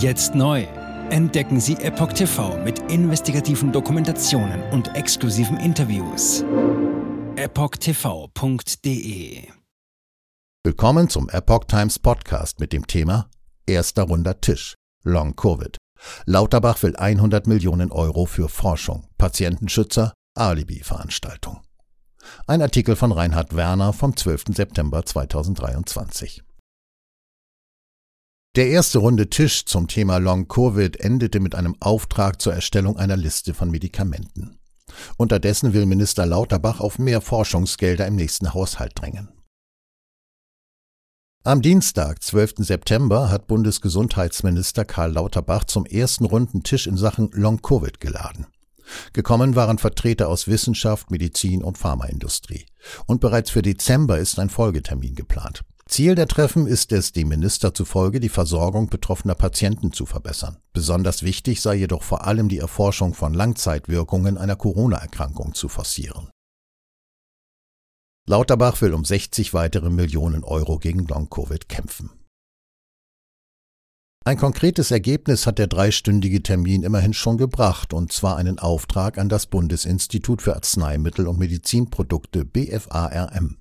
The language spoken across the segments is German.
Jetzt neu. Entdecken Sie Epoch TV mit investigativen Dokumentationen und exklusiven Interviews. EpochTV.de Willkommen zum Epoch Times Podcast mit dem Thema Erster runder Tisch. Long Covid. Lauterbach will 100 Millionen Euro für Forschung. Patientenschützer, Alibi-Veranstaltung. Ein Artikel von Reinhard Werner vom 12. September 2023. Der erste runde Tisch zum Thema Long Covid endete mit einem Auftrag zur Erstellung einer Liste von Medikamenten. Unterdessen will Minister Lauterbach auf mehr Forschungsgelder im nächsten Haushalt drängen. Am Dienstag, 12. September, hat Bundesgesundheitsminister Karl Lauterbach zum ersten runden Tisch in Sachen Long Covid geladen. Gekommen waren Vertreter aus Wissenschaft, Medizin und Pharmaindustrie. Und bereits für Dezember ist ein Folgetermin geplant. Ziel der Treffen ist es, dem Minister zufolge die Versorgung betroffener Patienten zu verbessern. Besonders wichtig sei jedoch vor allem die Erforschung von Langzeitwirkungen einer Corona-Erkrankung zu forcieren. Lauterbach will um 60 weitere Millionen Euro gegen Long-Covid kämpfen. Ein konkretes Ergebnis hat der dreistündige Termin immerhin schon gebracht, und zwar einen Auftrag an das Bundesinstitut für Arzneimittel und Medizinprodukte BFARM.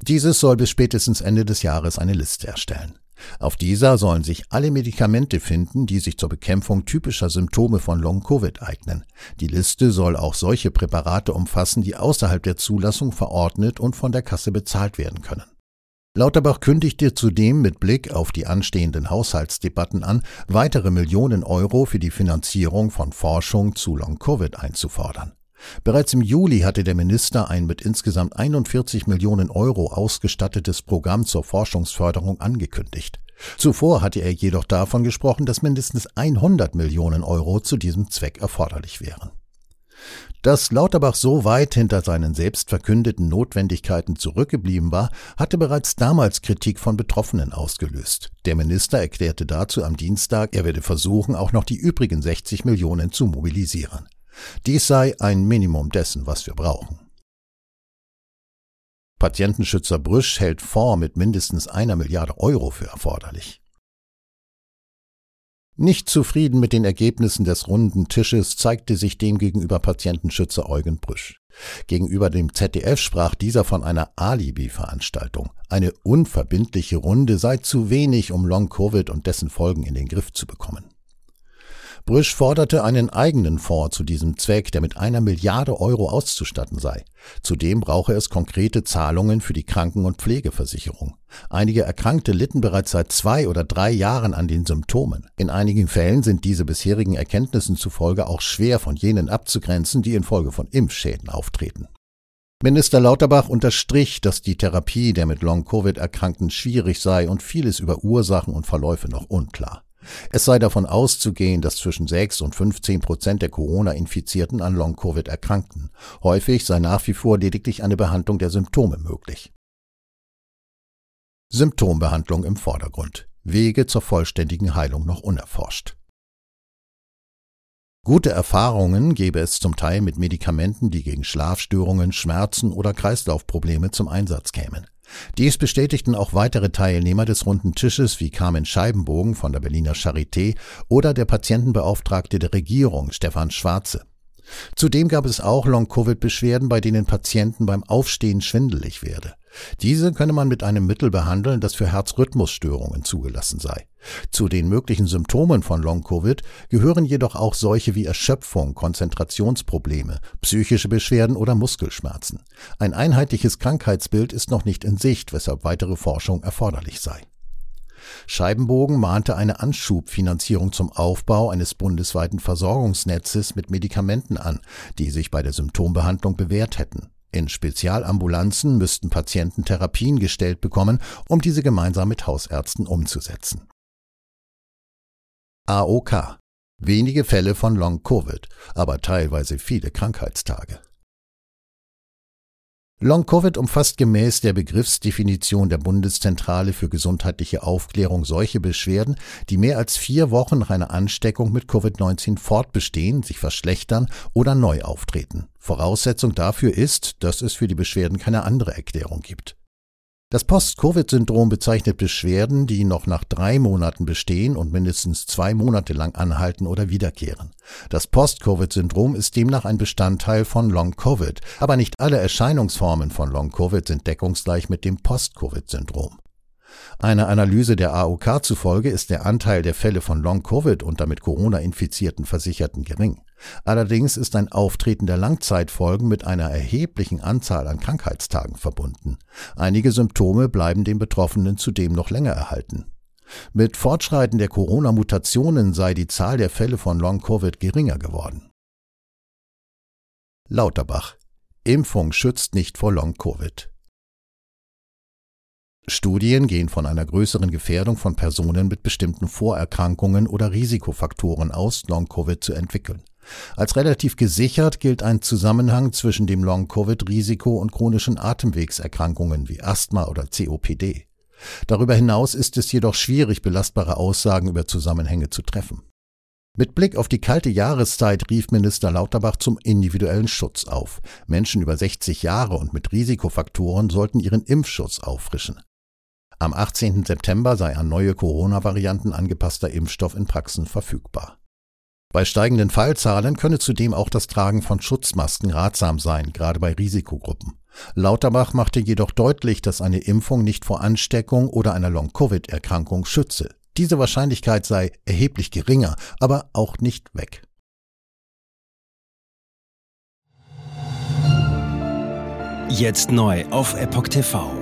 Dieses soll bis spätestens Ende des Jahres eine Liste erstellen. Auf dieser sollen sich alle Medikamente finden, die sich zur Bekämpfung typischer Symptome von Long-Covid eignen. Die Liste soll auch solche Präparate umfassen, die außerhalb der Zulassung verordnet und von der Kasse bezahlt werden können. Lauterbach kündigte zudem mit Blick auf die anstehenden Haushaltsdebatten an, weitere Millionen Euro für die Finanzierung von Forschung zu Long-Covid einzufordern. Bereits im Juli hatte der Minister ein mit insgesamt 41 Millionen Euro ausgestattetes Programm zur Forschungsförderung angekündigt. Zuvor hatte er jedoch davon gesprochen, dass mindestens 100 Millionen Euro zu diesem Zweck erforderlich wären. Dass Lauterbach so weit hinter seinen selbst verkündeten Notwendigkeiten zurückgeblieben war, hatte bereits damals Kritik von Betroffenen ausgelöst. Der Minister erklärte dazu am Dienstag, er werde versuchen, auch noch die übrigen 60 Millionen zu mobilisieren. Dies sei ein Minimum dessen, was wir brauchen. Patientenschützer Brüsch hält Fonds mit mindestens einer Milliarde Euro für erforderlich. Nicht zufrieden mit den Ergebnissen des runden Tisches zeigte sich demgegenüber Patientenschützer Eugen Brüsch. Gegenüber dem ZDF sprach dieser von einer Alibi-Veranstaltung. Eine unverbindliche Runde sei zu wenig, um Long-Covid und dessen Folgen in den Griff zu bekommen. Brüsch forderte einen eigenen Fonds zu diesem Zweck, der mit einer Milliarde Euro auszustatten sei. Zudem brauche es konkrete Zahlungen für die Kranken- und Pflegeversicherung. Einige Erkrankte litten bereits seit zwei oder drei Jahren an den Symptomen. In einigen Fällen sind diese bisherigen Erkenntnissen zufolge auch schwer von jenen abzugrenzen, die infolge von Impfschäden auftreten. Minister Lauterbach unterstrich, dass die Therapie der mit Long-Covid Erkrankten schwierig sei und vieles über Ursachen und Verläufe noch unklar. Es sei davon auszugehen, dass zwischen 6 und 15 Prozent der Corona-Infizierten an Long-Covid erkrankten. Häufig sei nach wie vor lediglich eine Behandlung der Symptome möglich. Symptombehandlung im Vordergrund. Wege zur vollständigen Heilung noch unerforscht. Gute Erfahrungen gebe es zum Teil mit Medikamenten, die gegen Schlafstörungen, Schmerzen oder Kreislaufprobleme zum Einsatz kämen. Dies bestätigten auch weitere Teilnehmer des runden Tisches wie Carmen Scheibenbogen von der Berliner Charité oder der Patientenbeauftragte der Regierung Stefan Schwarze. Zudem gab es auch Long-Covid-Beschwerden, bei denen Patienten beim Aufstehen schwindelig werde. Diese könne man mit einem Mittel behandeln, das für Herzrhythmusstörungen zugelassen sei. Zu den möglichen Symptomen von Long-Covid gehören jedoch auch solche wie Erschöpfung, Konzentrationsprobleme, psychische Beschwerden oder Muskelschmerzen. Ein einheitliches Krankheitsbild ist noch nicht in Sicht, weshalb weitere Forschung erforderlich sei. Scheibenbogen mahnte eine Anschubfinanzierung zum Aufbau eines bundesweiten Versorgungsnetzes mit Medikamenten an, die sich bei der Symptombehandlung bewährt hätten. In Spezialambulanzen müssten Patienten Therapien gestellt bekommen, um diese gemeinsam mit Hausärzten umzusetzen. AOK Wenige Fälle von Long-Covid, aber teilweise viele Krankheitstage. Long-Covid umfasst gemäß der Begriffsdefinition der Bundeszentrale für gesundheitliche Aufklärung solche Beschwerden, die mehr als vier Wochen nach einer Ansteckung mit Covid-19 fortbestehen, sich verschlechtern oder neu auftreten. Voraussetzung dafür ist, dass es für die Beschwerden keine andere Erklärung gibt. Das Post-Covid-Syndrom bezeichnet Beschwerden, die noch nach drei Monaten bestehen und mindestens zwei Monate lang anhalten oder wiederkehren. Das Post-Covid-Syndrom ist demnach ein Bestandteil von Long-Covid, aber nicht alle Erscheinungsformen von Long-Covid sind deckungsgleich mit dem Post-Covid-Syndrom. Einer Analyse der AOK zufolge ist der Anteil der Fälle von Long-Covid unter mit Corona-infizierten Versicherten gering. Allerdings ist ein Auftreten der Langzeitfolgen mit einer erheblichen Anzahl an Krankheitstagen verbunden. Einige Symptome bleiben den Betroffenen zudem noch länger erhalten. Mit Fortschreiten der Corona-Mutationen sei die Zahl der Fälle von Long-Covid geringer geworden. Lauterbach Impfung schützt nicht vor Long-Covid. Studien gehen von einer größeren Gefährdung von Personen mit bestimmten Vorerkrankungen oder Risikofaktoren aus, Long-Covid zu entwickeln. Als relativ gesichert gilt ein Zusammenhang zwischen dem Long-Covid-Risiko und chronischen Atemwegserkrankungen wie Asthma oder COPD. Darüber hinaus ist es jedoch schwierig, belastbare Aussagen über Zusammenhänge zu treffen. Mit Blick auf die kalte Jahreszeit rief Minister Lauterbach zum individuellen Schutz auf. Menschen über 60 Jahre und mit Risikofaktoren sollten ihren Impfschutz auffrischen. Am 18. September sei an neue Corona-Varianten angepasster Impfstoff in Praxen verfügbar. Bei steigenden Fallzahlen könne zudem auch das Tragen von Schutzmasken ratsam sein, gerade bei Risikogruppen. Lauterbach machte jedoch deutlich, dass eine Impfung nicht vor Ansteckung oder einer Long-Covid-Erkrankung schütze. Diese Wahrscheinlichkeit sei erheblich geringer, aber auch nicht weg. Jetzt neu auf Epoch TV.